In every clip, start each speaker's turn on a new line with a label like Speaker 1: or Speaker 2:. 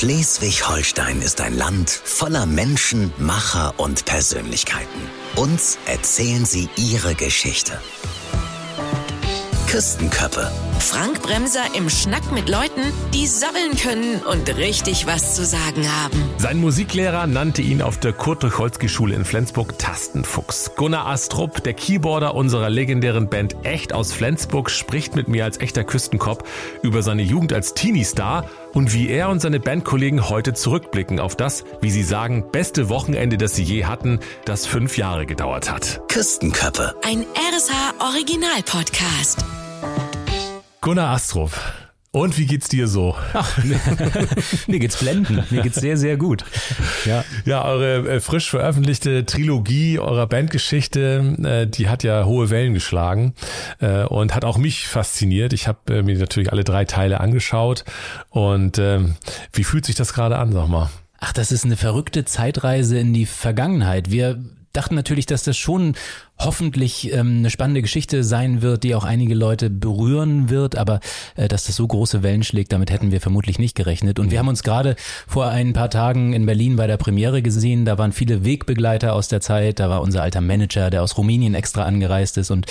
Speaker 1: Schleswig-Holstein ist ein Land voller Menschen, Macher und Persönlichkeiten. Uns erzählen sie ihre Geschichte. Küstenköppe.
Speaker 2: Frank Bremser im Schnack mit Leuten, die sabbeln können und richtig was zu sagen haben.
Speaker 3: Sein Musiklehrer nannte ihn auf der Kurt-Tucholsky-Schule in Flensburg Tastenfuchs. Gunnar Astrup, der Keyboarder unserer legendären Band Echt aus Flensburg, spricht mit mir als echter Küstenkopf über seine Jugend als Teenie-Star und wie er und seine Bandkollegen heute zurückblicken auf das, wie sie sagen, beste Wochenende, das sie je hatten, das fünf Jahre gedauert hat.
Speaker 1: Küstenköppe.
Speaker 2: Ein RSH Original Podcast.
Speaker 3: Gunnar Astrup. Und wie geht's dir so?
Speaker 4: Ach, mir geht's blendend. Mir geht's sehr, sehr gut.
Speaker 3: Ja, ja eure äh, frisch veröffentlichte Trilogie eurer Bandgeschichte, äh, die hat ja hohe Wellen geschlagen äh, und hat auch mich fasziniert. Ich habe äh, mir natürlich alle drei Teile angeschaut. Und ähm, wie fühlt sich das gerade an, sag mal?
Speaker 4: Ach, das ist eine verrückte Zeitreise in die Vergangenheit. Wir dachten natürlich, dass das schon hoffentlich ähm, eine spannende Geschichte sein wird, die auch einige Leute berühren wird, aber äh, dass das so große Wellen schlägt, damit hätten wir vermutlich nicht gerechnet. Und wir haben uns gerade vor ein paar Tagen in Berlin bei der Premiere gesehen, da waren viele Wegbegleiter aus der Zeit, da war unser alter Manager, der aus Rumänien extra angereist ist. Und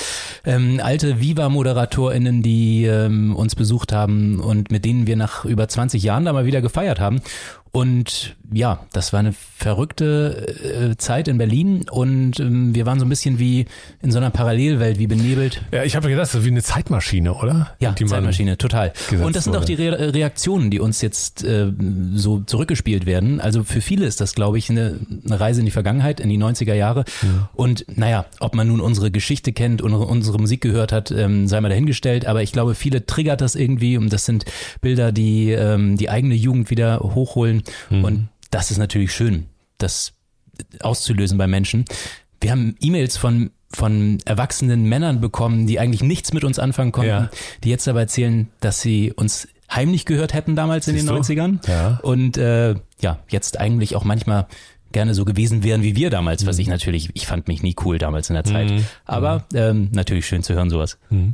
Speaker 4: ähm, alte Viva-ModeratorInnen, die ähm, uns besucht haben und mit denen wir nach über 20 Jahren da mal wieder gefeiert haben. Und ja, das war eine verrückte äh, Zeit in Berlin und ähm, wir waren so ein bisschen wie in so einer Parallelwelt, wie benebelt.
Speaker 3: Ja, ich habe gedacht, das ist wie eine Zeitmaschine, oder?
Speaker 4: Ja, die Zeitmaschine, total. Und das sind wurde. auch die Re Reaktionen, die uns jetzt äh, so zurückgespielt werden. Also für viele ist das, glaube ich, eine, eine Reise in die Vergangenheit, in die 90er Jahre. Ja. Und naja, ob man nun unsere Geschichte kennt und unsere Musik gehört hat, ähm, sei mal dahingestellt. Aber ich glaube, viele triggert das irgendwie und das sind Bilder, die ähm, die eigene Jugend wieder hochholen Mhm. Und das ist natürlich schön, das auszulösen bei Menschen. Wir haben E-Mails von von erwachsenen Männern bekommen, die eigentlich nichts mit uns anfangen konnten, ja. die jetzt aber erzählen, dass sie uns heimlich gehört hätten damals Siehst in den du? 90ern ja. und äh, ja, jetzt eigentlich auch manchmal gerne so gewesen wären wie wir damals, was mhm. ich natürlich, ich fand mich nie cool damals in der Zeit, mhm. aber mhm. ähm, natürlich schön zu hören sowas. Mhm.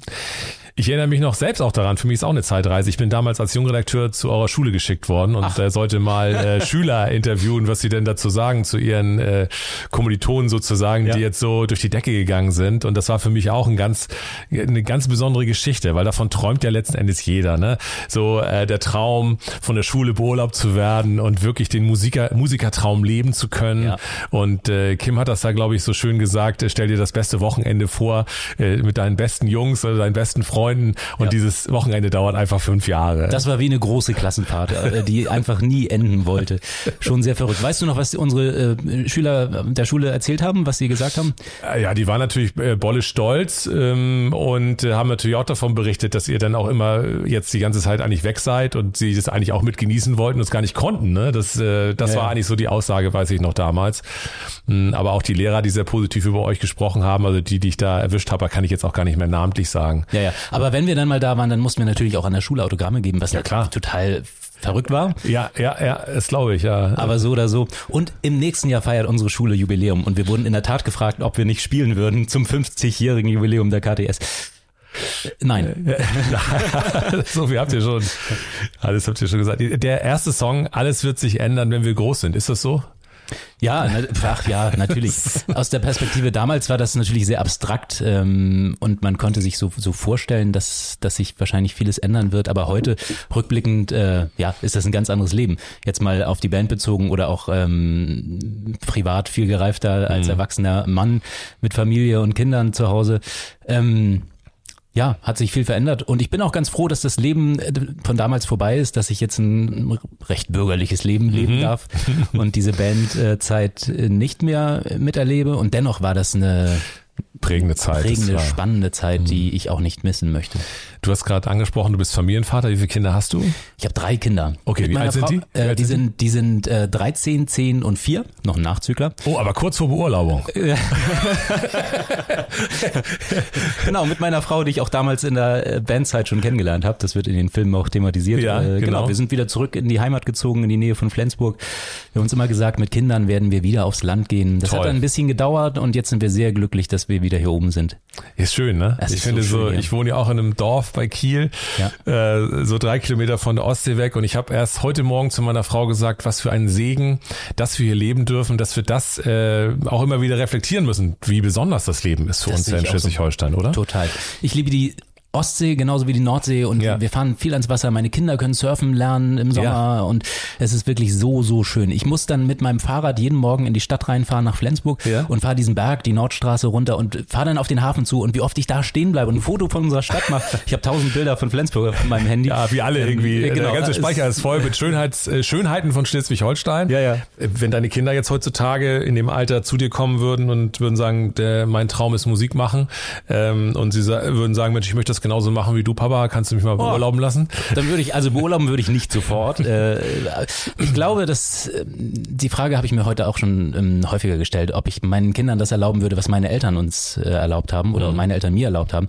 Speaker 3: Ich erinnere mich noch selbst auch daran, für mich ist auch eine Zeitreise. Ich bin damals als Jungredakteur zu eurer Schule geschickt worden und äh, sollte mal äh, Schüler interviewen, was sie denn dazu sagen, zu ihren äh, Kommilitonen sozusagen, ja. die jetzt so durch die Decke gegangen sind. Und das war für mich auch ein ganz, eine ganz besondere Geschichte, weil davon träumt ja letzten Endes jeder. Ne? So äh, der Traum, von der Schule beurlaubt zu werden und wirklich den Musiker, Musikertraum leben zu können. Ja. Und äh, Kim hat das da, glaube ich, so schön gesagt, äh, stell dir das beste Wochenende vor äh, mit deinen besten Jungs oder deinen besten Freunden Freunden und ja. dieses Wochenende dauert einfach fünf Jahre.
Speaker 4: Das war wie eine große Klassenfahrt, äh, die einfach nie enden wollte. Schon sehr verrückt. Weißt du noch, was unsere äh, Schüler der Schule erzählt haben, was sie gesagt haben?
Speaker 3: Äh, ja, die waren natürlich bolle stolz ähm, und haben natürlich auch davon berichtet, dass ihr dann auch immer jetzt die ganze Zeit eigentlich weg seid und sie das eigentlich auch mit genießen wollten und es gar nicht konnten. Ne? Das, äh, das ja, war ja. eigentlich so die Aussage, weiß ich noch damals. Mhm, aber auch die Lehrer, die sehr positiv über euch gesprochen haben, also die, die ich da erwischt habe, kann ich jetzt auch gar nicht mehr namentlich sagen.
Speaker 4: Ja, ja. Aber wenn wir dann mal da waren, dann mussten wir natürlich auch an der Schule Autogramme geben, was ja, klar. total verrückt war.
Speaker 3: Ja, ja, ja, das glaube ich, ja.
Speaker 4: Aber so oder so. Und im nächsten Jahr feiert unsere Schule Jubiläum und wir wurden in der Tat gefragt, ob wir nicht spielen würden zum 50-jährigen Jubiläum der KTS. Nein.
Speaker 3: so viel habt ihr schon. Alles habt ihr schon gesagt. Der erste Song, alles wird sich ändern, wenn wir groß sind. Ist das so?
Speaker 4: Ja, ach ja, natürlich. Aus der Perspektive damals war das natürlich sehr abstrakt ähm, und man konnte sich so, so vorstellen, dass, dass sich wahrscheinlich vieles ändern wird. Aber heute, rückblickend, äh, ja, ist das ein ganz anderes Leben. Jetzt mal auf die Band bezogen oder auch ähm, privat viel gereifter als mhm. erwachsener Mann mit Familie und Kindern zu Hause. Ähm, ja, hat sich viel verändert und ich bin auch ganz froh, dass das Leben äh, von damals vorbei ist, dass ich jetzt ein recht bürgerliches Leben leben mhm. darf und diese Bandzeit äh, nicht mehr miterlebe und dennoch war das eine
Speaker 3: prägende Zeit.
Speaker 4: Prägende, spannende Zeit, die mhm. ich auch nicht missen möchte.
Speaker 3: Du hast gerade angesprochen, du bist Familienvater. Wie viele Kinder hast du?
Speaker 4: Ich habe drei Kinder.
Speaker 3: Okay, wie alt sind die?
Speaker 4: Äh, die sind, die sind äh, 13, 10 und 4. Noch ein Nachzügler.
Speaker 3: Oh, aber kurz vor Beurlaubung.
Speaker 4: genau, mit meiner Frau, die ich auch damals in der äh, Bandzeit schon kennengelernt habe. Das wird in den Filmen auch thematisiert. Ja, äh, genau. genau. Wir sind wieder zurück in die Heimat gezogen, in die Nähe von Flensburg. Wir haben uns immer gesagt, mit Kindern werden wir wieder aufs Land gehen. Das Toll. hat ein bisschen gedauert und jetzt sind wir sehr glücklich, dass wir wieder hier oben sind.
Speaker 3: Ist schön, ne? Das ich finde so, schön, ich wohne ja auch in einem Dorf bei Kiel, ja. äh, so drei Kilometer von der Ostsee weg und ich habe erst heute Morgen zu meiner Frau gesagt, was für ein Segen, dass wir hier leben dürfen, dass wir das äh, auch immer wieder reflektieren müssen, wie besonders das Leben ist für das uns in Schleswig-Holstein, so. oder?
Speaker 4: Total. Ich liebe die Ostsee genauso wie die Nordsee und ja. wir fahren viel ans Wasser. Meine Kinder können surfen lernen im Sommer ja. und es ist wirklich so, so schön. Ich muss dann mit meinem Fahrrad jeden Morgen in die Stadt reinfahren nach Flensburg ja. und fahre diesen Berg, die Nordstraße runter und fahre dann auf den Hafen zu und wie oft ich da stehen bleibe und ein Foto von unserer Stadt mache. Ich habe tausend Bilder von Flensburg auf meinem Handy.
Speaker 3: Ja, wie alle irgendwie. Ähm, genau. Der ganze Speicher ist voll mit Schönheits, äh, Schönheiten von Schleswig-Holstein. Ja, ja. Wenn deine Kinder jetzt heutzutage in dem Alter zu dir kommen würden und würden sagen, der, mein Traum ist Musik machen ähm, und sie würden sagen, Mensch, ich möchte das genauso machen wie du, Papa, kannst du mich mal beurlauben lassen?
Speaker 4: Dann würde ich, also beurlauben würde ich nicht sofort. Äh, ich glaube, dass äh, die Frage habe ich mir heute auch schon ähm, häufiger gestellt, ob ich meinen Kindern das erlauben würde, was meine Eltern uns äh, erlaubt haben oder mhm. meine Eltern mir erlaubt haben.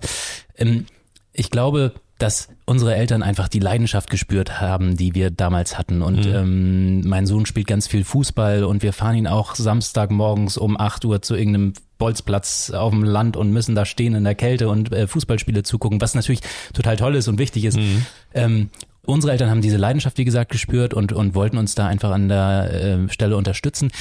Speaker 4: Ähm, ich glaube, dass unsere Eltern einfach die Leidenschaft gespürt haben, die wir damals hatten. Und mhm. ähm, mein Sohn spielt ganz viel Fußball und wir fahren ihn auch Samstagmorgens um acht Uhr zu irgendeinem Bolzplatz auf dem Land und müssen da stehen in der Kälte und äh, Fußballspiele zugucken, was natürlich total toll ist und wichtig ist. Mhm. Ähm, unsere Eltern haben diese Leidenschaft, wie gesagt, gespürt und, und wollten uns da einfach an der äh, Stelle unterstützen.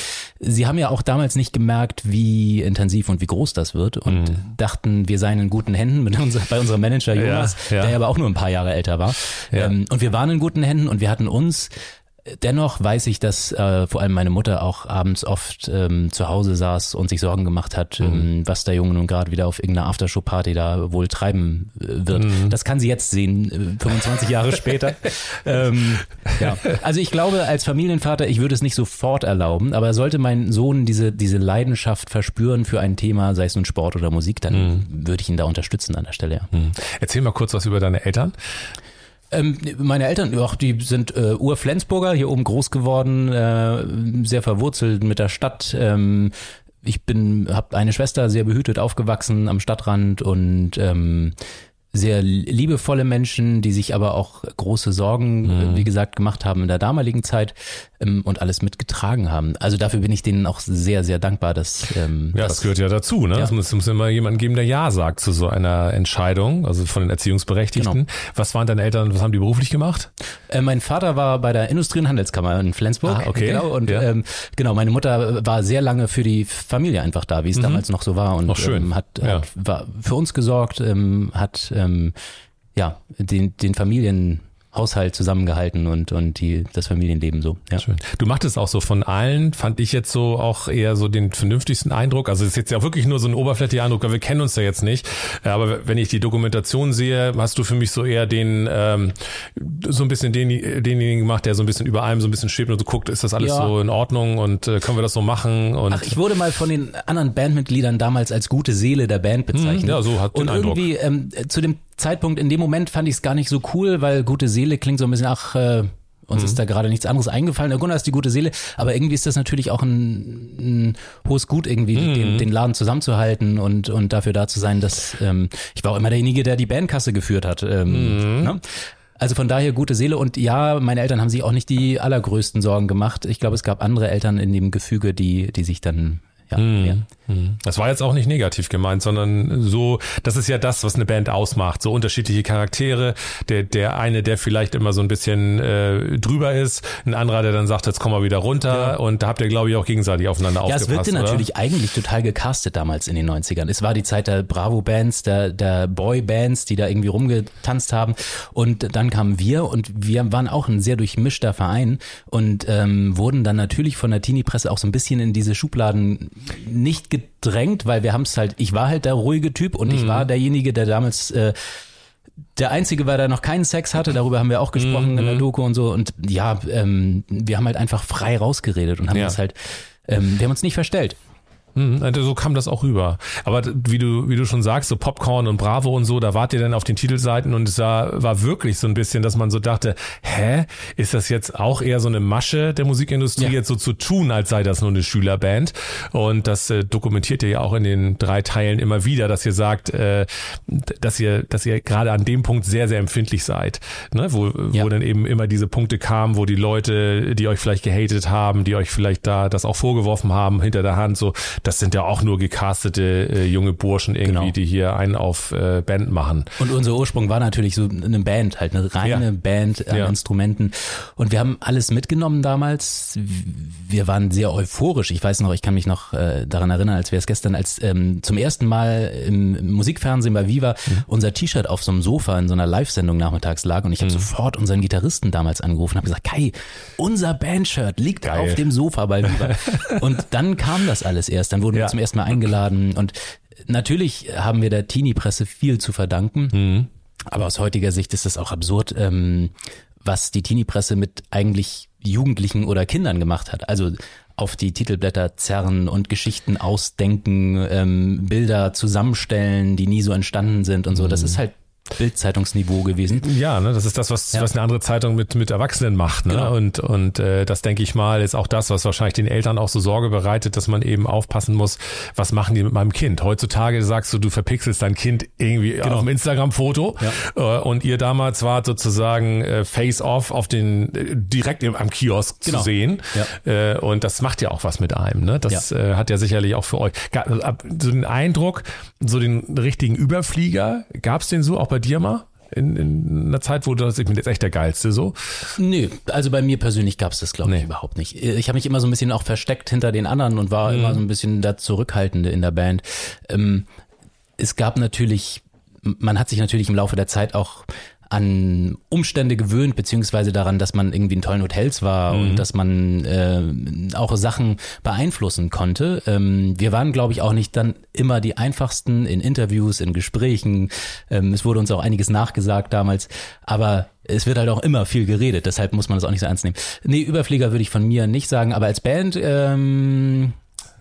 Speaker 4: Sie haben ja auch damals nicht gemerkt, wie intensiv und wie groß das wird und mhm. dachten, wir seien in guten Händen mit unser, bei unserem Manager Jonas, ja, ja. der aber auch nur ein paar Jahre älter war. Ja. Ähm, und wir waren in guten Händen und wir hatten uns Dennoch weiß ich, dass äh, vor allem meine Mutter auch abends oft ähm, zu Hause saß und sich Sorgen gemacht hat, mhm. ähm, was der Junge nun gerade wieder auf irgendeiner Aftershow-Party da wohl treiben äh, wird. Mhm. Das kann sie jetzt sehen, äh, 25 Jahre später. ähm, ja. Also ich glaube, als Familienvater, ich würde es nicht sofort erlauben, aber sollte mein Sohn diese, diese Leidenschaft verspüren für ein Thema, sei es nun Sport oder Musik, dann mhm. würde ich ihn da unterstützen an der Stelle. Ja.
Speaker 3: Mhm. Erzähl mal kurz was über deine Eltern.
Speaker 4: Ähm, meine Eltern, ja, die sind äh, Ur-Flensburger, hier oben groß geworden, äh, sehr verwurzelt mit der Stadt. Ähm, ich bin, habe eine Schwester, sehr behütet aufgewachsen am Stadtrand und ähm, sehr liebevolle Menschen, die sich aber auch große Sorgen, mhm. wie gesagt, gemacht haben in der damaligen Zeit ähm, und alles mitgetragen haben. Also dafür bin ich denen auch sehr, sehr dankbar, dass
Speaker 3: ähm, ja, das, das gehört ja dazu. Ne? Ja. Es muss, muss immer jemanden geben, der ja sagt zu so einer Entscheidung, also von den Erziehungsberechtigten. Genau. Was waren deine Eltern? Was haben die beruflich gemacht?
Speaker 4: Äh, mein Vater war bei der Industrie- und Handelskammer in Flensburg. Ah, okay. Genau. Und ja. ähm, genau, meine Mutter war sehr lange für die Familie einfach da, wie es mhm. damals noch so war und
Speaker 3: Auch schön.
Speaker 4: Ähm, hat, ja. hat war für uns gesorgt, ähm, hat ähm, ja den den Familien Haushalt zusammengehalten und, und die, das Familienleben so. Ja.
Speaker 3: Schön. Du machtest auch so von allen, fand ich jetzt so auch eher so den vernünftigsten Eindruck. Also es ist jetzt ja wirklich nur so ein oberflächlicher Eindruck, weil wir kennen uns ja jetzt nicht. Aber wenn ich die Dokumentation sehe, hast du für mich so eher den, ähm, so ein bisschen den, denjenigen gemacht, der so ein bisschen über allem so ein bisschen schwebt und so guckt, ist das alles ja. so in Ordnung und äh, können wir das so machen? Und
Speaker 4: Ach, ich wurde mal von den anderen Bandmitgliedern damals als gute Seele der Band bezeichnet. Hm,
Speaker 3: ja, so hat
Speaker 4: den Und
Speaker 3: Eindruck.
Speaker 4: irgendwie ähm, zu dem Zeitpunkt, in dem Moment fand ich es gar nicht so cool, weil gute Seele klingt so ein bisschen, ach, äh, uns mhm. ist da gerade nichts anderes eingefallen. Der Gunnar ist die gute Seele, aber irgendwie ist das natürlich auch ein, ein hohes Gut, irgendwie mhm. den, den, Laden zusammenzuhalten und, und dafür da zu sein, dass ähm, ich war auch immer derjenige, der die Bandkasse geführt hat. Ähm, mhm. ne? Also von daher gute Seele und ja, meine Eltern haben sich auch nicht die allergrößten Sorgen gemacht. Ich glaube, es gab andere Eltern in dem Gefüge, die, die sich dann ja, mhm.
Speaker 3: mhm. Das war jetzt auch nicht negativ gemeint, sondern so, das ist ja das, was eine Band ausmacht. So unterschiedliche Charaktere. Der, der eine, der vielleicht immer so ein bisschen äh, drüber ist, ein anderer, der dann sagt, jetzt komm mal wieder runter. Ja. Und da habt ihr, glaube ich, auch gegenseitig aufeinander ja, aufgepasst. Ja, es wirkte
Speaker 4: natürlich eigentlich total gecastet damals in den 90ern. Es war die Zeit der Bravo-Bands, der, der Boy-Bands, die da irgendwie rumgetanzt haben. Und dann kamen wir und wir waren auch ein sehr durchmischter Verein und ähm, wurden dann natürlich von der Teenie-Presse auch so ein bisschen in diese Schubladen nicht gedrängt, weil wir haben es halt, ich war halt der ruhige Typ und mhm. ich war derjenige, der damals äh, der einzige war, der noch keinen Sex hatte, darüber haben wir auch gesprochen mhm. in der mhm. Doku und so. Und ja, ähm, wir haben halt einfach frei rausgeredet und haben ja. das halt, ähm, wir haben uns nicht verstellt.
Speaker 3: Mhm, also so kam das auch rüber. Aber wie du, wie du schon sagst, so Popcorn und Bravo und so, da wart ihr dann auf den Titelseiten und es war, war wirklich so ein bisschen, dass man so dachte, hä, ist das jetzt auch eher so eine Masche der Musikindustrie, ja. jetzt so zu tun, als sei das nur eine Schülerband? Und das äh, dokumentiert ihr ja auch in den drei Teilen immer wieder, dass ihr sagt, äh, dass ihr, dass ihr gerade an dem Punkt sehr, sehr empfindlich seid, ne? wo, ja. wo dann eben immer diese Punkte kamen, wo die Leute, die euch vielleicht gehatet haben, die euch vielleicht da das auch vorgeworfen haben hinter der Hand, so das sind ja auch nur gecastete äh, junge Burschen irgendwie, genau. die hier einen auf äh, Band machen.
Speaker 4: Und unser Ursprung war natürlich so eine Band, halt eine reine ja. Band an ja. Instrumenten. Und wir haben alles mitgenommen damals. Wir waren sehr euphorisch. Ich weiß noch, ich kann mich noch äh, daran erinnern, als wir es gestern als ähm, zum ersten Mal im Musikfernsehen bei Viva mhm. unser T-Shirt auf so einem Sofa in so einer Live-Sendung nachmittags lag und ich habe mhm. sofort unseren Gitarristen damals angerufen und habe gesagt, Kai, unser Bandshirt liegt Geil. auf dem Sofa bei Viva. und dann kam das alles erst. Dann wurden ja. wir zum ersten Mal eingeladen und natürlich haben wir der Teenie-Presse viel zu verdanken. Mhm. Aber aus heutiger Sicht ist es auch absurd, ähm, was die Teenie-Presse mit eigentlich Jugendlichen oder Kindern gemacht hat. Also auf die Titelblätter zerren und Geschichten ausdenken, ähm, Bilder zusammenstellen, die nie so entstanden sind und so. Das mhm. ist halt Bildzeitungsniveau gewesen.
Speaker 3: Ja, ne, das ist das, was, ja. was eine andere Zeitung mit, mit Erwachsenen macht. Ne? Genau. Und, und äh, das denke ich mal, ist auch das, was wahrscheinlich den Eltern auch so Sorge bereitet, dass man eben aufpassen muss, was machen die mit meinem Kind. Heutzutage sagst du, du verpixelst dein Kind irgendwie genau. auf dem Instagram-Foto ja. äh, und ihr damals wart sozusagen äh, face-off auf den äh, direkt im, am Kiosk genau. zu sehen. Ja. Äh, und das macht ja auch was mit einem. Ne? Das äh, hat ja sicherlich auch für euch. So den Eindruck, so den richtigen Überflieger, gab es den so auch bei bei dir mal? In, in einer Zeit, wo du das, ich bin jetzt echt der Geilste so?
Speaker 4: Nö, also bei mir persönlich gab es das, glaube ich, überhaupt nicht. Ich habe mich immer so ein bisschen auch versteckt hinter den anderen und war mhm. immer so ein bisschen der Zurückhaltende in der Band. Ähm, es gab natürlich, man hat sich natürlich im Laufe der Zeit auch an Umstände gewöhnt, beziehungsweise daran, dass man irgendwie in tollen Hotels war mhm. und dass man äh, auch Sachen beeinflussen konnte. Ähm, wir waren, glaube ich, auch nicht dann immer die einfachsten in Interviews, in Gesprächen. Ähm, es wurde uns auch einiges nachgesagt damals, aber es wird halt auch immer viel geredet, deshalb muss man das auch nicht so ernst nehmen. Nee, Überflieger würde ich von mir nicht sagen, aber als Band ähm,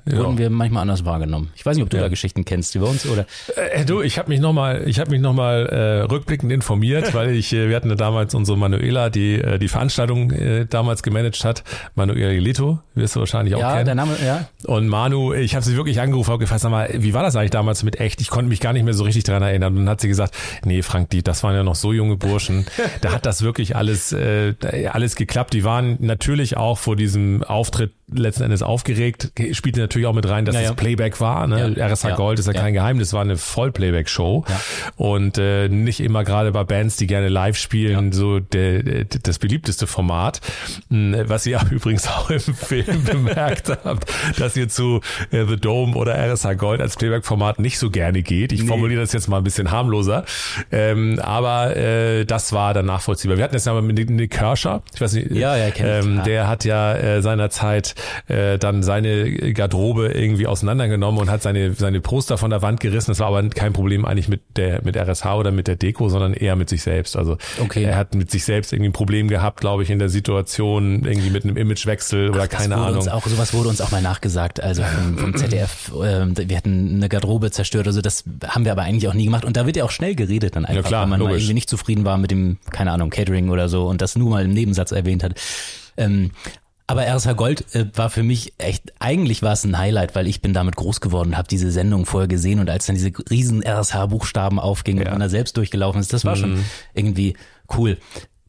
Speaker 4: ja. wurden wir manchmal anders wahrgenommen. Ich weiß nicht, ob du ja. da Geschichten kennst über uns oder.
Speaker 3: Äh, du, ich habe mich nochmal, ich habe mich noch mal äh, rückblickend informiert, weil ich, äh, wir hatten damals unsere Manuela, die äh, die Veranstaltung äh, damals gemanagt hat, Manuela Lito, wirst du wahrscheinlich auch ja, kennen. Der Name, ja. Und Manu, ich habe sie wirklich angerufen, habe gefragt, sag mal, wie war das eigentlich damals mit echt? Ich konnte mich gar nicht mehr so richtig dran erinnern. Und dann hat sie gesagt, nee, Frank, die, das waren ja noch so junge Burschen, da hat das wirklich alles, äh, alles geklappt. Die waren natürlich auch vor diesem Auftritt letzten Endes aufgeregt, spielte natürlich auch mit rein, dass ja, ja. es Playback war. Ne? Ja, RSH Gold ist ja, kein Geheimnis, war eine Voll-Playback-Show und äh, nicht immer gerade bei Bands, die gerne live spielen, so der, der, das beliebteste Format. Hm, was ihr übrigens auch im Film bemerkt habt, dass ihr zu äh, The Dome oder RSH Gold als Playback-Format nicht so gerne geht. Ich nee. formuliere das jetzt mal ein bisschen harmloser, ähm, aber äh, das war dann nachvollziehbar. Wir hatten jetzt ja mal mit Nick Kershaw, ich weiß nicht, ja, ja, ähm, der hat ja äh, seinerzeit äh, dann seine Garderobe irgendwie auseinandergenommen und hat seine, seine Poster von der Wand gerissen. Das war aber kein Problem eigentlich mit der, mit RSH oder mit der Deko, sondern eher mit sich selbst. Also okay. er hat mit sich selbst irgendwie ein Problem gehabt, glaube ich, in der Situation, irgendwie mit einem Imagewechsel oder Ach, keine Ahnung.
Speaker 4: Uns auch, sowas wurde uns auch mal nachgesagt, also vom, vom ZDF, äh, wir hatten eine Garderobe zerstört, also das haben wir aber eigentlich auch nie gemacht. Und da wird ja auch schnell geredet dann einfach, ja, klar, wenn man logisch. mal irgendwie nicht zufrieden war mit dem, keine Ahnung, Catering oder so und das nur mal im Nebensatz erwähnt hat. Ähm, aber RSH Gold äh, war für mich echt, eigentlich war es ein Highlight, weil ich bin damit groß geworden, habe diese Sendung vorher gesehen und als dann diese riesen RSH-Buchstaben aufgingen ja. und man da selbst durchgelaufen ist, das war mhm. schon irgendwie cool.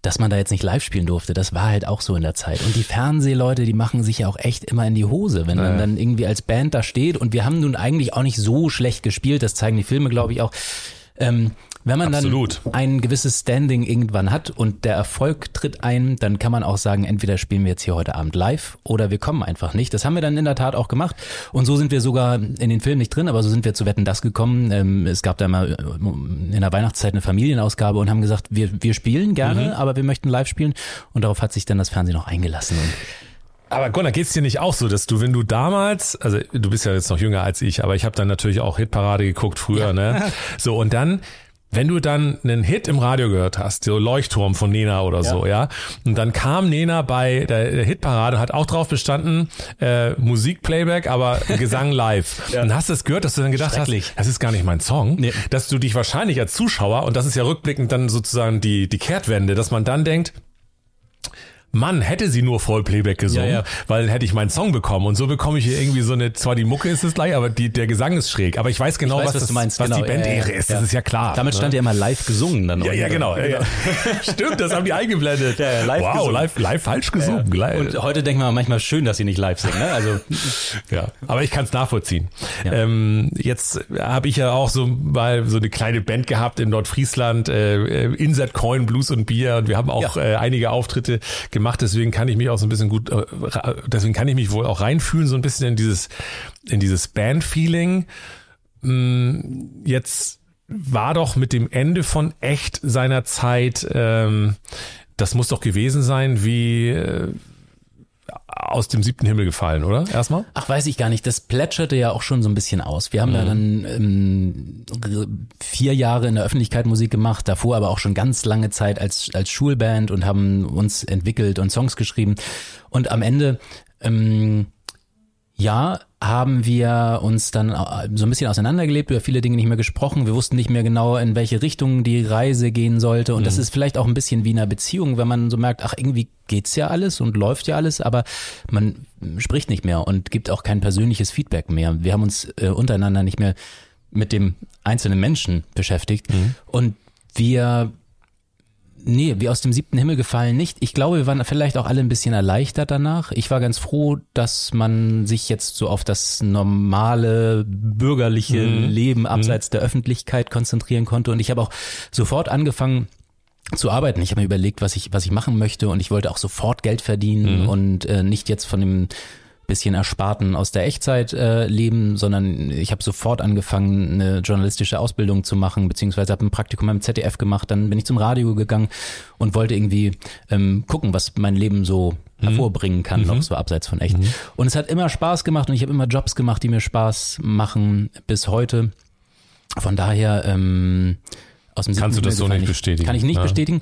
Speaker 4: Dass man da jetzt nicht live spielen durfte, das war halt auch so in der Zeit. Und die Fernsehleute, die machen sich ja auch echt immer in die Hose, wenn man ja. dann irgendwie als Band da steht. Und wir haben nun eigentlich auch nicht so schlecht gespielt, das zeigen die Filme, glaube ich, auch. Ähm, wenn man Absolut. dann ein gewisses Standing irgendwann hat und der Erfolg tritt ein, dann kann man auch sagen, entweder spielen wir jetzt hier heute Abend live oder wir kommen einfach nicht. Das haben wir dann in der Tat auch gemacht. Und so sind wir sogar in den Film nicht drin, aber so sind wir zu Wetten das gekommen. Ähm, es gab da mal äh, in der Weihnachtszeit eine Familienausgabe und haben gesagt, wir, wir spielen gerne, mhm. aber wir möchten live spielen. Und darauf hat sich dann das Fernsehen auch eingelassen.
Speaker 3: Aber Gunnar, geht's dir nicht auch so, dass du, wenn du damals, also du bist ja jetzt noch jünger als ich, aber ich habe dann natürlich auch Hitparade geguckt früher, ja. ne? So und dann wenn du dann einen Hit im Radio gehört hast, so Leuchtturm von Nena oder ja. so, ja, und dann kam Nena bei der, Hitparade, hat auch drauf bestanden, äh, Musikplayback, aber Gesang live. ja. Und hast du es gehört, dass du dann gedacht hast, das ist gar nicht mein Song, nee. dass du dich wahrscheinlich als Zuschauer, und das ist ja rückblickend dann sozusagen die, die Kehrtwende, dass man dann denkt, Mann, hätte sie nur Vollplayback gesungen,
Speaker 4: Ja, ja.
Speaker 3: weil dann hätte ich meinen Song bekommen. Und so bekomme ich hier irgendwie so eine, zwar die Mucke ist es gleich, aber die, der Gesang ist schräg. Aber ich weiß genau,
Speaker 4: weiß,
Speaker 3: was,
Speaker 4: was
Speaker 3: das,
Speaker 4: du meinst,
Speaker 3: was
Speaker 4: genau.
Speaker 3: die Band-Ehre ist. Das ist ja klar.
Speaker 4: Damit
Speaker 3: ne?
Speaker 4: stand ja immer live gesungen dann.
Speaker 3: Ja, ja, genau. Ja. Stimmt, das haben die eingeblendet.
Speaker 4: Live
Speaker 3: wow,
Speaker 4: gesungen.
Speaker 3: live, live falsch gesungen.
Speaker 4: Und heute denkt man manchmal schön, dass sie nicht live singen. Ne? Also
Speaker 3: Ja, aber ich kann es nachvollziehen. Ähm, jetzt habe ich ja auch so mal so eine kleine Band gehabt in Nordfriesland, äh, Insert Coin, Blues und Bier und wir haben auch äh, einige Auftritte gemacht, deswegen kann ich mich auch so ein bisschen gut, äh, deswegen kann ich mich wohl auch reinfühlen, so ein bisschen in dieses, in dieses Band-Feeling. Mm, Jetzt war doch mit dem Ende von echt seiner Zeit, ähm, das muss doch gewesen sein, wie äh, aus dem siebten Himmel gefallen, oder? Erstmal?
Speaker 4: Ach, weiß ich gar nicht. Das plätscherte ja auch schon so ein bisschen aus. Wir haben ja dann ähm, vier Jahre in der Öffentlichkeit Musik gemacht, davor aber auch schon ganz lange Zeit als, als Schulband und haben uns entwickelt und Songs geschrieben. Und am Ende, ähm, ja, haben wir uns dann äh, so ein bisschen auseinandergelebt, über viele Dinge nicht mehr gesprochen. Wir wussten nicht mehr genau, in welche Richtung die Reise gehen sollte. Und das ist vielleicht auch ein bisschen wie in einer Beziehung, wenn man so merkt, ach, irgendwie geht's ja alles und läuft ja alles, aber man spricht nicht mehr und gibt auch kein persönliches Feedback mehr. Wir haben uns äh, untereinander nicht mehr mit dem einzelnen Menschen beschäftigt. Und wir Nee, wie aus dem siebten Himmel gefallen nicht. Ich glaube, wir waren vielleicht auch alle ein bisschen erleichtert danach. Ich war ganz froh, dass man sich jetzt so auf das normale bürgerliche Leben abseits der Öffentlichkeit konzentrieren konnte. Und ich habe auch sofort angefangen, zu arbeiten. Ich habe mir überlegt, was ich, was ich machen möchte und ich wollte auch sofort Geld verdienen und äh, nicht jetzt von dem bisschen Ersparten aus der Echtzeit äh, leben, sondern ich habe sofort angefangen, eine journalistische Ausbildung zu machen, beziehungsweise habe ein Praktikum beim ZDF gemacht, dann bin ich zum Radio gegangen und wollte irgendwie ähm, gucken, was mein Leben so hervorbringen kann, noch so abseits von echt. Und es hat immer Spaß gemacht und ich habe immer Jobs gemacht, die mir Spaß machen bis heute. Von daher ähm, aus dem
Speaker 3: Kannst du das so nicht bestätigen?
Speaker 4: Kann ich nicht
Speaker 3: Ja.
Speaker 4: bestätigen.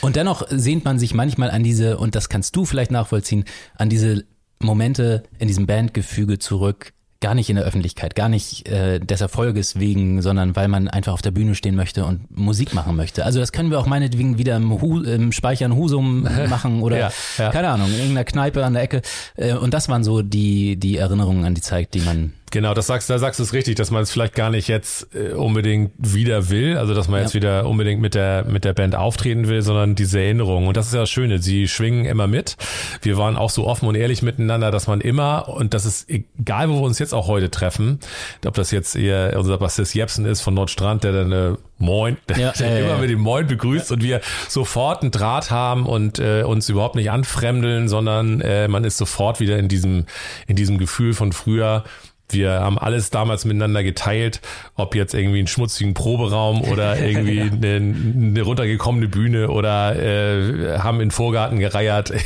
Speaker 4: Und dennoch sehnt man sich manchmal an diese, und das kannst du vielleicht nachvollziehen, an diese Momente in diesem Bandgefüge zurück, gar nicht in der Öffentlichkeit, gar nicht äh, des Erfolges wegen, sondern weil man einfach auf der Bühne stehen möchte und Musik machen möchte. Also das können wir auch meinetwegen wieder im, Hu im Speicher in Husum machen oder
Speaker 3: Ja, ja.
Speaker 4: keine Ahnung, in irgendeiner Kneipe an der Ecke. Äh, und das waren so die, die Erinnerungen an die Zeit, die man
Speaker 3: Genau, das sagst, da sagst du es richtig, dass man es vielleicht gar nicht jetzt äh, unbedingt wieder will, also dass man
Speaker 4: Ja.
Speaker 3: jetzt wieder unbedingt mit der mit der Band auftreten will, sondern diese Erinnerungen. Und das ist ja das Schöne, sie schwingen immer mit. Wir waren auch so offen und ehrlich miteinander, dass man immer und das ist egal, wo wir uns jetzt auch heute treffen, ob das jetzt eher unser Bassist Jepsen ist von Nordstrand, der dann äh, Moin, der,
Speaker 4: Ja,
Speaker 3: der
Speaker 4: ja, ja,
Speaker 3: immer
Speaker 4: ja.
Speaker 3: mit dem Moin begrüßt und wir sofort einen Draht haben und äh, uns überhaupt nicht anfremdeln, sondern äh, man ist sofort wieder in diesem in diesem Gefühl von früher. Wir haben alles damals miteinander geteilt, ob jetzt irgendwie einen schmutzigen Proberaum oder irgendwie eine, eine runtergekommene Bühne oder äh, haben in Vorgarten gereiert.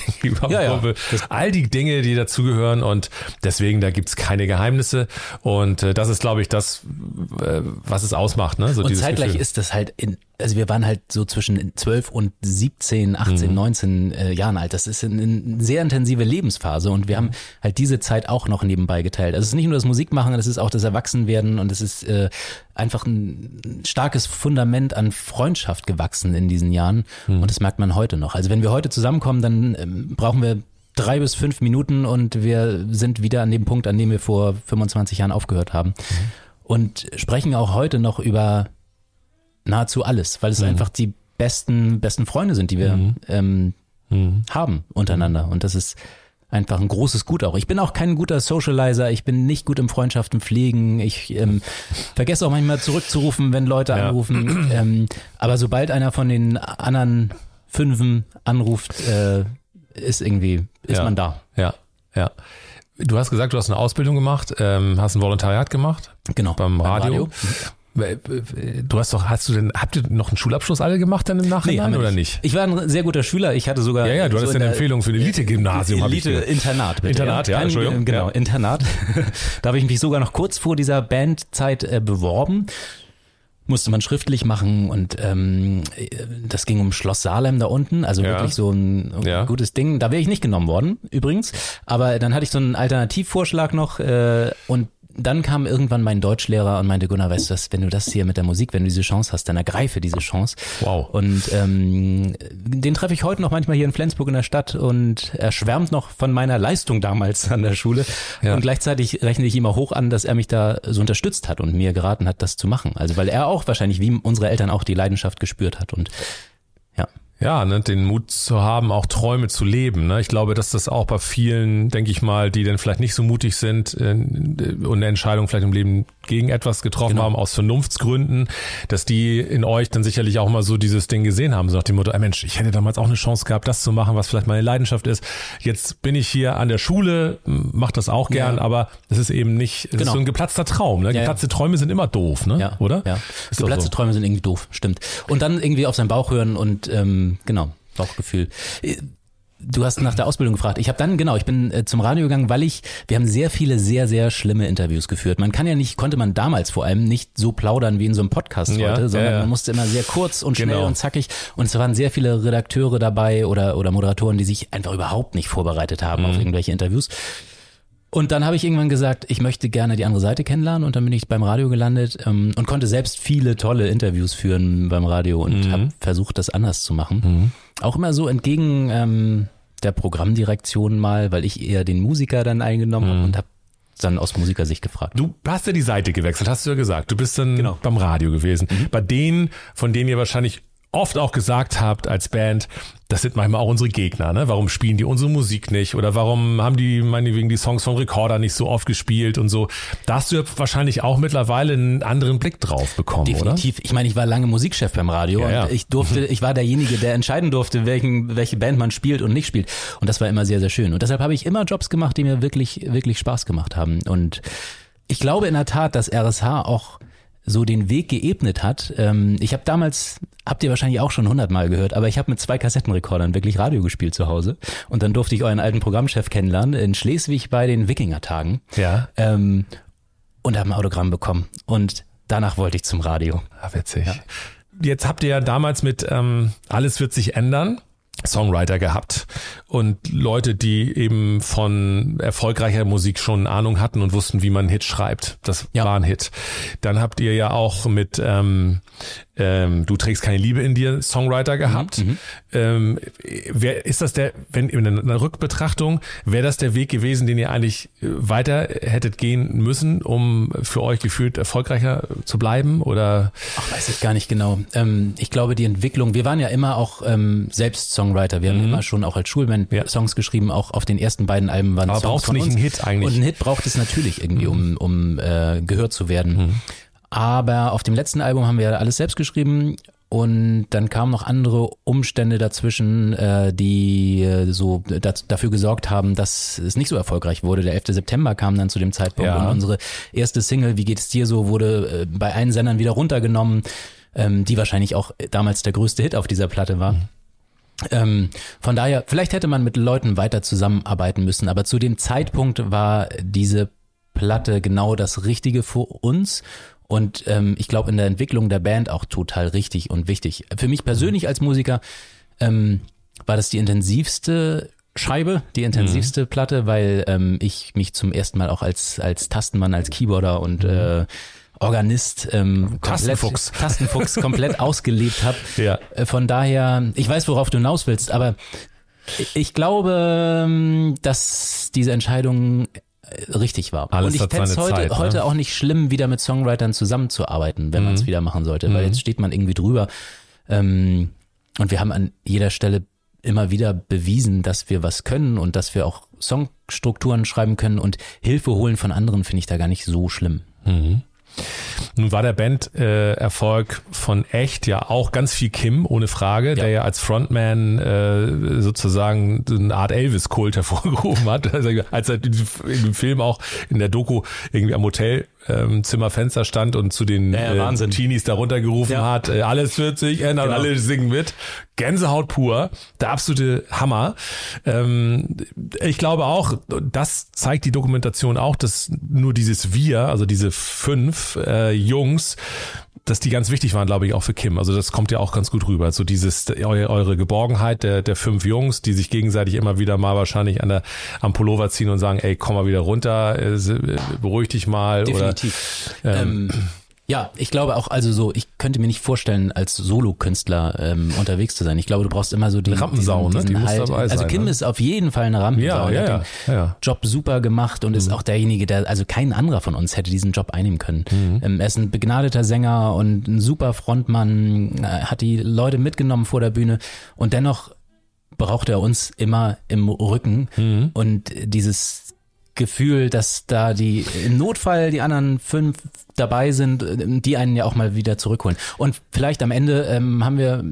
Speaker 4: Ja, ja.
Speaker 3: All die Dinge, die dazugehören und deswegen, da gibt's keine Geheimnisse und äh, das ist, glaube ich, das, äh, was es ausmacht. Ne? So
Speaker 4: Und zeitgleich
Speaker 3: Gefühl.
Speaker 4: ist das halt in, also wir waren halt so zwischen 12 und 17, 18,
Speaker 3: Mhm.
Speaker 4: 19 äh, Jahren alt. Das ist eine, eine sehr intensive Lebensphase und wir haben halt diese Zeit auch noch nebenbei geteilt. Also es ist nicht nur das Musikmachen, es ist auch das Erwachsenwerden und es ist äh, einfach ein starkes Fundament an Freundschaft gewachsen in diesen Jahren
Speaker 3: Mhm.
Speaker 4: und das merkt man heute noch. Also wenn wir heute zusammenkommen, dann ähm, brauchen wir drei bis fünf Minuten und wir sind wieder an dem Punkt, an dem wir vor 25 Jahren aufgehört haben. Und sprechen auch heute noch über nahezu alles, weil es einfach die besten, besten Freunde sind, die wir ähm, haben untereinander. Und das ist einfach ein großes Gut auch. Ich bin auch kein guter Socializer, ich bin nicht gut im Freundschaften pflegen, ich ähm, vergesse auch manchmal zurückzurufen, wenn Leute
Speaker 3: Ja.
Speaker 4: anrufen. Ähm, aber sobald einer von den anderen Fünfen anruft, äh, ist irgendwie, ist
Speaker 3: Ja.
Speaker 4: man da.
Speaker 3: Ja, ja. Du hast gesagt, du hast eine Ausbildung gemacht, ähm, hast ein Volontariat gemacht
Speaker 4: Genau.
Speaker 3: beim Radio. Du hast doch, hast du denn, habt ihr noch einen Schulabschluss alle gemacht dann im Nachhinein
Speaker 4: wir
Speaker 3: oder nicht?
Speaker 4: Ich war ein sehr guter Schüler. Ich hatte sogar.
Speaker 3: Ja, ja, du hattest ja
Speaker 4: in
Speaker 3: eine Empfehlung für ein Elite-Gymnasium, hab ich
Speaker 4: Elite
Speaker 3: gehört.
Speaker 4: Internat, bitte.
Speaker 3: Internat, ja,
Speaker 4: Kein-
Speaker 3: Entschuldigung.
Speaker 4: Genau,
Speaker 3: Ja.
Speaker 4: Internat. da habe ich mich sogar noch kurz vor dieser Bandzeit äh, beworben. Musste man schriftlich machen und ähm, äh, das ging um Schloss Salem da unten, also
Speaker 3: Ja.
Speaker 4: wirklich so ein
Speaker 3: Ja.
Speaker 4: gutes Ding. Da wäre ich nicht genommen worden, übrigens. Aber dann hatte ich so einen Alternativvorschlag noch äh, und dann kam irgendwann mein Deutschlehrer und meinte, Gunnar, weißt du was, wenn du das hier mit der Musik, wenn du diese Chance hast, dann ergreife diese Chance.
Speaker 3: Wow.
Speaker 4: Und ähm, den treffe ich heute noch manchmal hier in Flensburg in der Stadt und er schwärmt noch von meiner Leistung damals an der Schule. Ja. Und gleichzeitig rechne ich ihm auch hoch an, dass er mich da so unterstützt hat und mir geraten hat, das zu machen. Also weil er auch wahrscheinlich, wie unsere Eltern auch die Leidenschaft gespürt hat. Und ja.
Speaker 3: Ne, den Mut zu haben, auch Träume zu leben. Ne? Ich glaube, dass das auch bei vielen, denke ich mal, die dann vielleicht nicht so mutig sind äh, und eine Entscheidung vielleicht im Leben gegen etwas getroffen genau. haben aus Vernunftsgründen, dass die in euch dann sicherlich auch mal so dieses Ding gesehen haben, so nach dem Motto, ey Mensch, ich hätte damals auch eine Chance gehabt, das zu machen, was vielleicht meine Leidenschaft ist. Jetzt bin ich hier an der Schule, mach das auch gern, ja. aber es ist eben nicht, es genau. ist so ein geplatzter Traum. Ne? Geplatzte ja, ja. Träume sind immer doof, ne?
Speaker 4: Ja.
Speaker 3: oder?
Speaker 4: Ja. Geplatzte so. Träume sind irgendwie doof, stimmt. Und dann irgendwie auf seinen Bauch hören und ähm, genau, Bauchgefühl. Du hast nach der Ausbildung gefragt. Ich habe dann genau, ich bin äh, zum Radio gegangen, weil ich wir haben sehr viele sehr sehr schlimme Interviews geführt. Man kann ja nicht konnte man damals vor allem nicht so plaudern wie in so einem Podcast ja, heute, sondern ja. man musste immer sehr kurz und schnell genau. und zackig und es waren sehr viele Redakteure dabei oder oder Moderatoren, die sich einfach überhaupt nicht vorbereitet haben mhm. auf irgendwelche Interviews. Und dann habe ich irgendwann gesagt, ich möchte gerne die andere Seite kennenlernen und dann bin ich beim Radio gelandet ähm, und konnte selbst viele tolle Interviews führen beim Radio und mhm. habe versucht, das anders zu machen. Mhm. Auch immer so entgegen ähm, der Programmdirektion mal, weil ich eher den Musiker dann eingenommen mhm. habe und habe dann aus Musikersicht gefragt.
Speaker 3: Du hast ja die Seite gewechselt, hast du ja gesagt. Du bist dann genau. beim Radio gewesen. Mhm. Bei denen, von denen ihr wahrscheinlich oft auch gesagt habt als Band, das sind manchmal auch unsere Gegner, ne? Warum spielen die unsere Musik nicht? Oder warum haben die meinetwegen die Songs von Recorder nicht so oft gespielt und so? Da hast du ja wahrscheinlich auch mittlerweile einen anderen Blick drauf bekommen,
Speaker 4: Definitiv.
Speaker 3: oder?
Speaker 4: Ich meine, ich war lange Musikchef beim Radio ja, ja. und ich durfte, ich war derjenige, der entscheiden durfte, welchen, welche Band man spielt und nicht spielt. Und das war immer sehr, sehr schön. Und deshalb habe ich immer Jobs gemacht, die mir wirklich, wirklich Spaß gemacht haben. Und ich glaube in der Tat, dass RSH auch so den Weg geebnet hat. Ähm, ich habe damals, habt ihr wahrscheinlich auch schon hundertmal gehört, aber ich habe mit zwei Kassettenrekordern wirklich Radio gespielt zu Hause. Und dann durfte ich euren alten Programmchef kennenlernen in Schleswig bei den Wikinger-Tagen.
Speaker 3: Ja.
Speaker 4: Ähm, und habe ein Autogramm bekommen. Und danach wollte ich zum Radio.
Speaker 3: Ah, witzig. Ja. Jetzt habt ihr ja damals mit ähm, Alles wird sich ändern Songwriter gehabt und Leute, die eben von erfolgreicher Musik schon Ahnung hatten und wussten, wie man einen Hit schreibt. Das ja. war ein Hit. Dann habt ihr ja auch mit ähm, ähm, Du trägst keine Liebe in dir Songwriter gehabt. Mhm. Ähm, wer ist das der, wenn in einer Rückbetrachtung, wäre das der Weg gewesen, den ihr eigentlich weiter hättet gehen müssen, um für euch gefühlt erfolgreicher zu bleiben? Oder?
Speaker 4: Ach, weiß ich gar nicht genau. Ähm, ich glaube, die Entwicklung, wir waren ja immer auch ähm, selbst Songwriter. Wir mhm. haben immer schon auch als Schulband ja. Songs geschrieben, auch auf den ersten beiden Alben waren
Speaker 3: Aber
Speaker 4: Songs
Speaker 3: braucht nicht einen Hit eigentlich.
Speaker 4: Und einen Hit braucht es natürlich irgendwie, mhm. um, um äh, gehört zu werden. Mhm. Aber auf dem letzten Album haben wir ja alles selbst geschrieben und dann kamen noch andere Umstände dazwischen, äh, die äh, so dafür gesorgt haben, dass es nicht so erfolgreich wurde. Der 11. September kam dann zu dem Zeitpunkt ja. und unsere erste Single, Wie geht es dir so, wurde äh, bei allen Sendern wieder runtergenommen, ähm, die wahrscheinlich auch damals der größte Hit auf dieser Platte war. Mhm. Ähm, von daher, vielleicht hätte man mit Leuten weiter zusammenarbeiten müssen, aber zu dem Zeitpunkt war diese Platte genau das Richtige für uns und ähm, ich glaube in der Entwicklung der Band auch total richtig und wichtig. Für mich persönlich als Musiker ähm, war das die intensivste Scheibe, die intensivste mhm. Platte, weil ähm, ich mich zum ersten Mal auch als als Tastenmann, als Keyboarder und mhm. äh, Organist ähm,
Speaker 3: Tastenfuchs,
Speaker 4: komplett, Tastenfuchs komplett ausgelebt habe.
Speaker 3: Ja.
Speaker 4: Äh, von daher, ich weiß, worauf du hinaus willst, aber ich glaube, ähm, dass diese Entscheidung richtig war.
Speaker 3: Alles
Speaker 4: und ich fände es heute, Zeit, ne? heute auch nicht schlimm, wieder mit Songwritern zusammenzuarbeiten, wenn mhm. man es wieder machen sollte, weil mhm. jetzt steht man irgendwie drüber. Ähm, und wir haben an jeder Stelle immer wieder bewiesen, dass wir was können und dass wir auch Songstrukturen schreiben können und Hilfe holen von anderen finde ich da gar nicht so schlimm.
Speaker 3: Mhm. Nun war der Band-Erfolg äh, von Echt ja auch ganz viel Kim, ohne Frage, ja. der ja als Frontman äh, sozusagen eine Art Elvis-Kult hervorgehoben hat. Also, als er im Film auch in der Doku irgendwie am Hotel ähm, Zimmerfenster stand und zu den
Speaker 4: ja, ja,
Speaker 3: äh, Teenies darunter gerufen ja. hat, äh, alles wird sich ändern, genau. alle singen mit. Gänsehaut pur, der absolute Hammer. Ähm, ich glaube auch, das zeigt die Dokumentation auch, dass nur dieses Wir, also diese fünf äh, Jungs, dass die ganz wichtig waren, glaube ich, auch für Kim. Also das kommt ja auch ganz gut rüber. So dieses, eure, Geborgenheit der, der fünf Jungs, die sich gegenseitig immer wieder mal wahrscheinlich an der, am Pullover ziehen und sagen, ey, komm mal wieder runter, äh, beruhig dich mal.
Speaker 4: Definitiv. Oder, ähm, ähm, ja, ich glaube auch, also so, ich könnte mir nicht vorstellen, als Solokünstler ähm, unterwegs zu sein. Ich glaube, du brauchst immer so die
Speaker 3: Rampensau, diesen, diesen
Speaker 4: ne? Die halt, also Kim
Speaker 3: ne?
Speaker 4: ist auf jeden Fall eine Rampensau.
Speaker 3: Ja, ja, ja,
Speaker 4: ja, ja. Job super gemacht und mhm. ist auch derjenige, der, also kein anderer von uns hätte diesen Job einnehmen können. Mhm. Ähm, er ist ein begnadeter Sänger und ein super Frontmann, äh, hat die Leute mitgenommen vor der Bühne und dennoch braucht er uns immer im Rücken mhm. und dieses Gefühl, dass da die im Notfall die anderen fünf dabei sind, die einen ja auch mal wieder zurückholen. Und vielleicht am Ende ähm, haben wir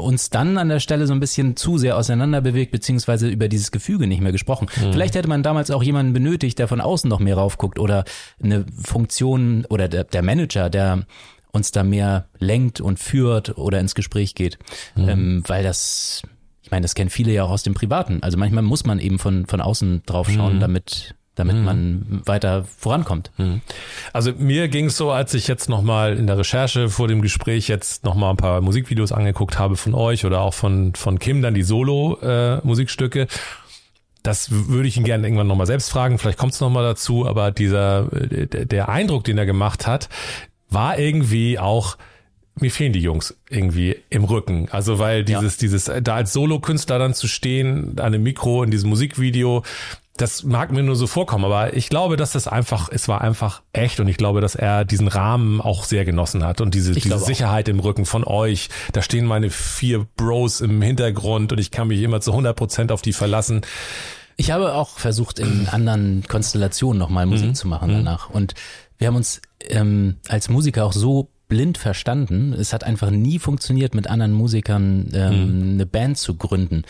Speaker 4: uns dann an der Stelle so ein bisschen zu sehr auseinander bewegt, beziehungsweise über dieses Gefüge nicht mehr gesprochen. Mhm. Vielleicht hätte man damals auch jemanden benötigt, der von außen noch mehr raufguckt oder eine Funktion oder der, der Manager, der uns da mehr lenkt und führt oder ins Gespräch geht, mhm. ähm, weil das ich meine, das kennen viele ja auch aus dem Privaten. Also manchmal muss man eben von, von außen drauf schauen, mhm. damit damit mhm. man weiter vorankommt. Mhm.
Speaker 3: Also mir ging es so, als ich jetzt nochmal in der Recherche vor dem Gespräch jetzt nochmal ein paar Musikvideos angeguckt habe von euch oder auch von, von Kim, dann die Solo-Musikstücke. Äh, das würde ich ihn gerne irgendwann nochmal selbst fragen, vielleicht kommt es nochmal dazu, aber dieser, äh, der Eindruck, den er gemacht hat, war irgendwie auch, mir fehlen die Jungs irgendwie im Rücken. Also weil dieses, ja. dieses, da als Solokünstler dann zu stehen, an einem Mikro in diesem Musikvideo, das mag mir nur so vorkommen, aber ich glaube, dass das einfach, es war einfach echt und ich glaube, dass er diesen Rahmen auch sehr genossen hat und diese, diese Sicherheit im Rücken von euch. Da stehen meine vier Bros im Hintergrund und ich kann mich immer zu 100 Prozent auf die verlassen.
Speaker 4: Ich habe auch versucht, in anderen Konstellationen nochmal Musik mhm. zu machen mhm. danach und wir haben uns ähm, als Musiker auch so blind verstanden. Es hat einfach nie funktioniert, mit anderen Musikern ähm, mhm. eine Band zu gründen,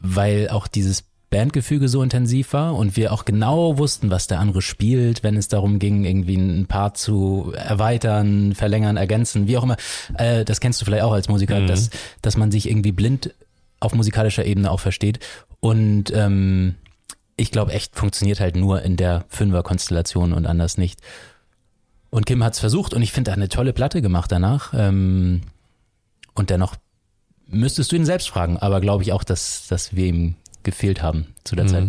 Speaker 4: weil auch dieses Bandgefüge so intensiv war und wir auch genau wussten, was der andere spielt, wenn es darum ging, irgendwie ein Part zu erweitern, verlängern, ergänzen, wie auch immer. Äh, das kennst du vielleicht auch als Musiker, mhm. dass, dass man sich irgendwie blind auf musikalischer Ebene auch versteht. Und ähm, ich glaube, echt funktioniert halt nur in der Fünfer-Konstellation und anders nicht. Und Kim hat's versucht und ich finde, er hat eine tolle Platte gemacht danach. Ähm, und dennoch müsstest du ihn selbst fragen, aber glaube ich auch, dass, dass wir ihm gefehlt haben zu der mhm. Zeit.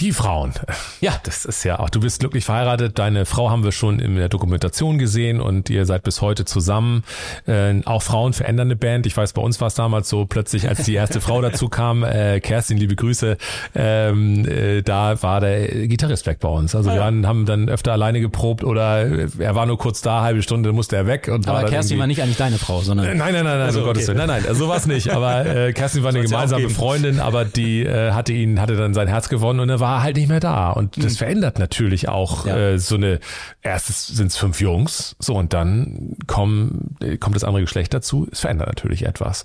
Speaker 3: Die Frauen. Ja. Das ist ja auch, du bist glücklich verheiratet, deine Frau haben wir schon in der Dokumentation gesehen und ihr seid bis heute zusammen. Äh, auch Frauen verändern eine Band. Ich weiß, bei uns war es damals so, plötzlich, als die erste Frau dazu kam, äh, Kerstin, liebe Grüße, ähm, äh, da war der Gitarrist weg bei uns. Also ah, wir ja. haben dann öfter alleine geprobt oder er war nur kurz da, halbe Stunde, musste er weg. Und
Speaker 4: Aber war Kerstin war nicht eigentlich deine Frau, sondern...
Speaker 3: Nein, nein, nein, nein, also, um Gottes Willen. Nein, nein, so war es nicht. Aber äh, Kerstin war eine gemeinsame Freundin, aber die äh, hatte ihn, hatte dann sein Herz gewonnen und er war war halt nicht mehr da. Und das mhm. verändert natürlich auch ja. äh, so eine, erstes sind es fünf Jungs, so und dann kommen, äh, kommt das andere Geschlecht dazu. Es verändert natürlich etwas.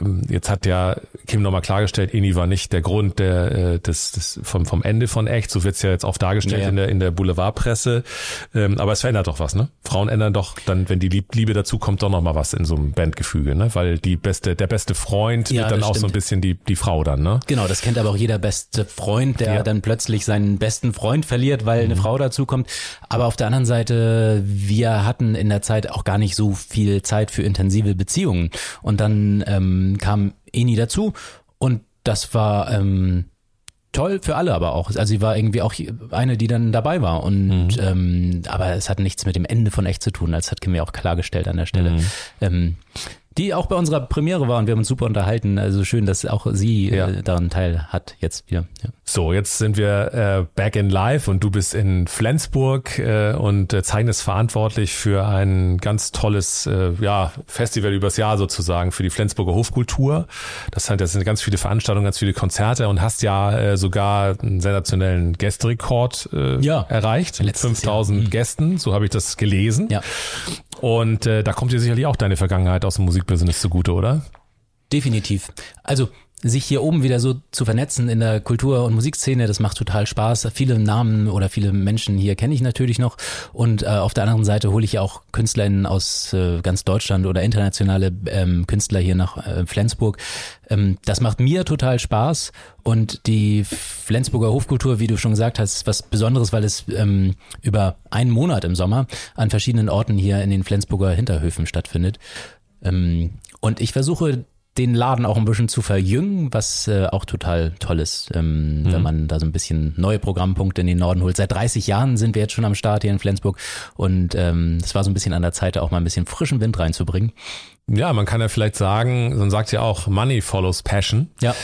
Speaker 3: Ähm, jetzt hat ja Kim nochmal klargestellt, Eni war nicht der Grund der, äh, des, des, vom, vom Ende von echt. So wird's ja jetzt oft dargestellt ja. in der, in der Boulevardpresse. Ähm, aber es verändert doch was, ne? Frauen ändern doch dann, wenn die Liebe dazu kommt, doch nochmal was in so einem Bandgefüge, ne? Weil die beste, der beste Freund ja, wird dann auch stimmt. so ein bisschen die, die Frau dann, ne?
Speaker 4: Genau, das kennt aber auch jeder beste Freund, der ja. Dann plötzlich seinen besten Freund verliert, weil mhm. eine Frau dazukommt. Aber auf der anderen Seite, wir hatten in der Zeit auch gar nicht so viel Zeit für intensive Beziehungen. Und dann ähm, kam Eni dazu und das war ähm, toll für alle aber auch. Also sie war irgendwie auch eine, die dann dabei war. Und mhm. ähm, aber es hat nichts mit dem Ende von echt zu tun. Das hat Kim ja auch klargestellt an der Stelle. Mhm. Ähm, die auch bei unserer Premiere war und wir haben uns super unterhalten. Also schön, dass auch sie ja. äh, daran teil hat jetzt wieder. Ja.
Speaker 3: So, jetzt sind wir äh, back in live und du bist in Flensburg äh, und äh, zeichnest verantwortlich für ein ganz tolles äh, ja, Festival übers Jahr sozusagen für die Flensburger Hofkultur. Das sind, das sind ganz viele Veranstaltungen, ganz viele Konzerte und hast ja äh, sogar einen sensationellen Gästerekord äh, ja. erreicht. Mit 5000 Jahr. Mhm. Gästen, so habe ich das gelesen. Ja. Und äh, da kommt dir sicherlich auch deine Vergangenheit aus dem Musikbusiness zugute, oder?
Speaker 4: Definitiv. Also sich hier oben wieder so zu vernetzen in der Kultur- und Musikszene, das macht total Spaß. Viele Namen oder viele Menschen hier kenne ich natürlich noch. Und äh, auf der anderen Seite hole ich ja auch KünstlerInnen aus äh, ganz Deutschland oder internationale ähm, Künstler hier nach äh, Flensburg. Ähm, das macht mir total Spaß. Und die Flensburger Hofkultur, wie du schon gesagt hast, ist was Besonderes, weil es ähm, über einen Monat im Sommer an verschiedenen Orten hier in den Flensburger Hinterhöfen stattfindet. Ähm, und ich versuche den Laden auch ein bisschen zu verjüngen, was äh, auch total toll ist, ähm, mhm. wenn man da so ein bisschen neue Programmpunkte in den Norden holt. Seit 30 Jahren sind wir jetzt schon am Start hier in Flensburg und ähm, es war so ein bisschen an der Zeit, auch mal ein bisschen frischen Wind reinzubringen.
Speaker 3: Ja, man kann ja vielleicht sagen, man sagt ja auch, Money follows Passion.
Speaker 4: Ja.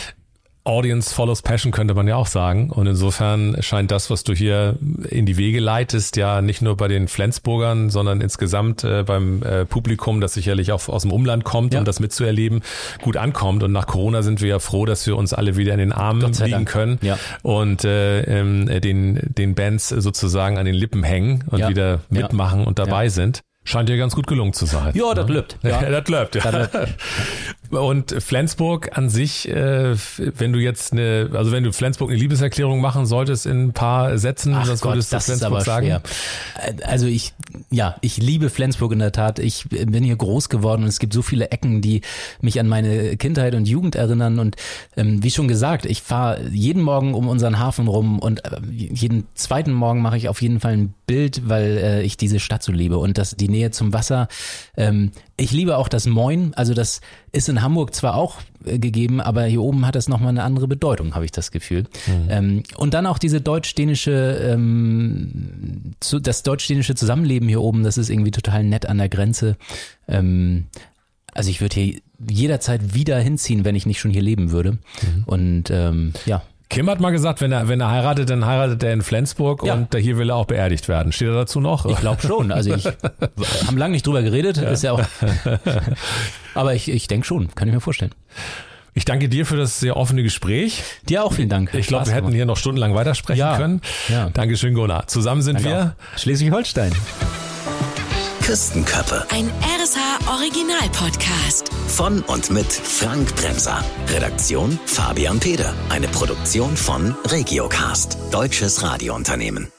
Speaker 3: Audience follows Passion könnte man ja auch sagen. Und insofern scheint das, was du hier in die Wege leitest, ja nicht nur bei den Flensburgern, sondern insgesamt äh, beim äh, Publikum, das sicherlich auch aus dem Umland kommt, ja. um das mitzuerleben, gut ankommt. Und nach Corona sind wir ja froh, dass wir uns alle wieder in den Armen liegen Dank. können
Speaker 4: ja.
Speaker 3: und äh, ähm, den, den Bands sozusagen an den Lippen hängen und ja. wieder mitmachen und dabei sind. Scheint dir ganz gut gelungen zu sein.
Speaker 4: Ja, das ne? läuft.
Speaker 3: Ja, das läuft. Ja. Und Flensburg an sich, äh, wenn du jetzt eine, also wenn du Flensburg eine Liebeserklärung machen solltest in ein paar Sätzen,
Speaker 4: Ach was Gott, würdest du das Flensburg sagen? Schwer. Also ich, ja, ich liebe Flensburg in der Tat. Ich bin hier groß geworden und es gibt so viele Ecken, die mich an meine Kindheit und Jugend erinnern. Und ähm, wie schon gesagt, ich fahre jeden Morgen um unseren Hafen rum und äh, jeden zweiten Morgen mache ich auf jeden Fall ein Bild, weil äh, ich diese Stadt so liebe und das die Nähe zum Wasser. Ähm, ich liebe auch das Moin, also das ist in Hamburg zwar auch äh, gegeben, aber hier oben hat das nochmal eine andere Bedeutung, habe ich das Gefühl. Mhm. Ähm, und dann auch diese deutsch-dänische, ähm, zu, das deutsch-dänische Zusammenleben hier oben, das ist irgendwie total nett an der Grenze. Ähm, also ich würde hier jederzeit wieder hinziehen, wenn ich nicht schon hier leben würde. Mhm. Und ähm, ja.
Speaker 3: Kim hat mal gesagt, wenn er, wenn er heiratet, dann heiratet er in Flensburg ja. und hier will er auch beerdigt werden. Steht er dazu noch?
Speaker 4: Ich glaube schon. Also ich haben lange nicht drüber geredet, ja. ist ja auch. Aber ich, ich denke schon, kann ich mir vorstellen.
Speaker 3: Ich danke dir für das sehr offene Gespräch.
Speaker 4: Dir auch vielen Dank.
Speaker 3: Ich glaube, wir hätten hier noch stundenlang weitersprechen ja. können. Ja. Dankeschön, Gunnar. Zusammen sind danke wir
Speaker 4: Schleswig-Holstein.
Speaker 1: Küstenköppe.
Speaker 2: Ein RSH Original Podcast.
Speaker 1: Von und mit Frank Bremser. Redaktion Fabian Peder. Eine Produktion von Regiocast. Deutsches Radiounternehmen.